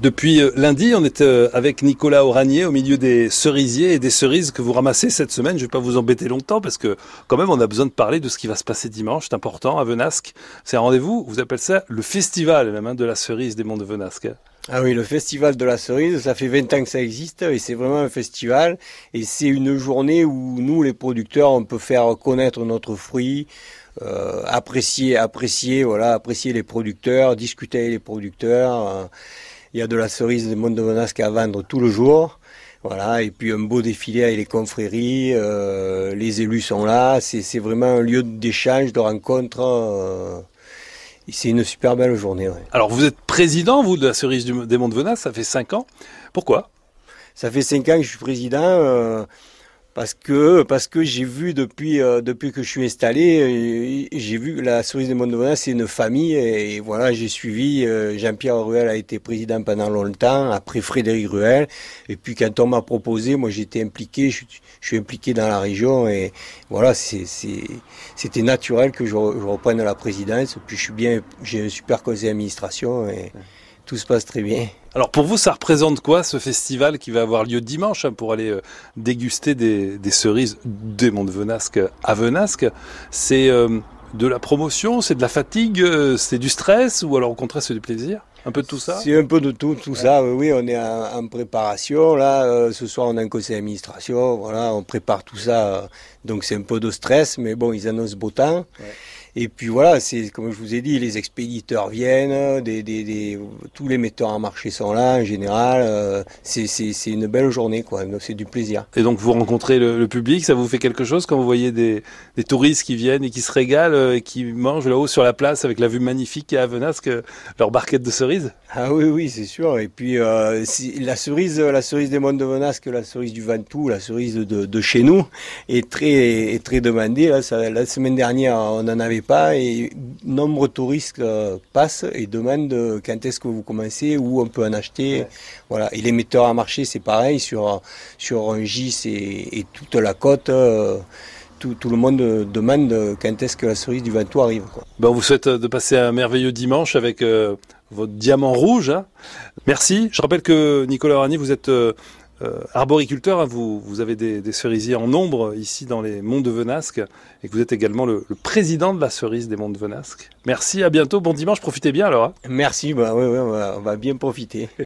Depuis euh, lundi, on est euh, avec Nicolas Oranier au milieu des cerisiers et des cerises que vous ramassez cette semaine. Je ne vais pas vous embêter longtemps parce que quand même on a besoin de parler de ce qui va se passer dimanche. C'est important à Venasque. C'est un rendez-vous, vous appelez ça le festival hein, de la cerise des monts de Venasque. Ah oui, le festival de la cerise, ça fait 20 ans que ça existe et c'est vraiment un festival et c'est une journée où nous les producteurs on peut faire connaître notre fruit, euh, apprécier, apprécier, voilà, apprécier les producteurs, discuter avec les producteurs. Euh, il y a de la cerise des Monts de Venasque à vendre tout le jour. Voilà, et puis un beau défilé avec les confréries, euh, les élus sont là, c'est vraiment un lieu d'échange, de rencontre. Euh, c'est une super belle journée. Alors vous êtes président, vous, de la cerise des Monts de Venasque, ça fait 5 ans. Pourquoi? Ça fait 5 ans que je suis président. Euh, parce que parce que j'ai vu depuis euh, depuis que je suis installé, euh, j'ai vu la cerise de c'est une famille et, voilà j'ai suivi. Euh, Jean-Pierre Ruel a été président pendant longtemps, après Frédéric Ruel, et puis quand on m'a proposé, moi j'étais impliqué, je, suis impliqué dans la région et voilà c'était naturel que je, reprenne la présidence. Puis je suis bien, j'ai un super conseil d'administration et tout se passe très bien. Alors pour vous, ça représente quoi ce festival qui va avoir lieu dimanche hein, pour aller euh, déguster des, cerises des Monts de Venasque à Venasque C'est euh, de la promotion, c'est de la fatigue, euh, c'est du stress ou alors au contraire c'est du plaisir? Un peu de tout ça? C'est un peu de tout, tout ça. Oui, on est en, préparation. Là, ce soir, on a un conseil d'administration. Voilà, on prépare tout ça. donc, c'est un peu de stress, mais bon, ils annoncent beau temps. Et puis voilà, c'est comme je vous ai dit, les expéditeurs viennent, des, des, des, tous les metteurs en marché sont là en général. Euh, c'est une belle journée, quoi. C'est du plaisir. Et donc vous rencontrez le, public, ça vous fait quelque chose quand vous voyez des, des touristes qui viennent et qui se régalent, euh, et qui mangent là-haut sur la place avec la vue magnifique à Venasque, leur barquette de cerises Ah oui, oui, c'est sûr. Et puis euh, la cerise, la cerise des Monts de Venasque, la cerise du Ventoux, la cerise de, de chez nous est très, est très demandée. Là, ça, la semaine dernière, on en avait pas et nombre de touristes euh, passent et demandent euh, quand est-ce que vous commencez, où on peut en acheter. Voilà. Et les metteurs à marché, c'est pareil sur sur un gis et, toute la côte. Euh, tout, le monde demande quand est-ce que la cerise du Ventoux arrive. Ben, on vous souhaite de passer un merveilleux dimanche avec votre diamant rouge. Hein. Merci. Je rappelle que Nicolas Rani, vous êtes euh, arboriculteur, hein, vous, avez des, cerisiers en nombre ici dans les monts de Venasque et que vous êtes également le, président de la cerise des monts de Venasque. Merci, à bientôt, bon dimanche, profitez bien alors. Merci, bah, on va bien profiter.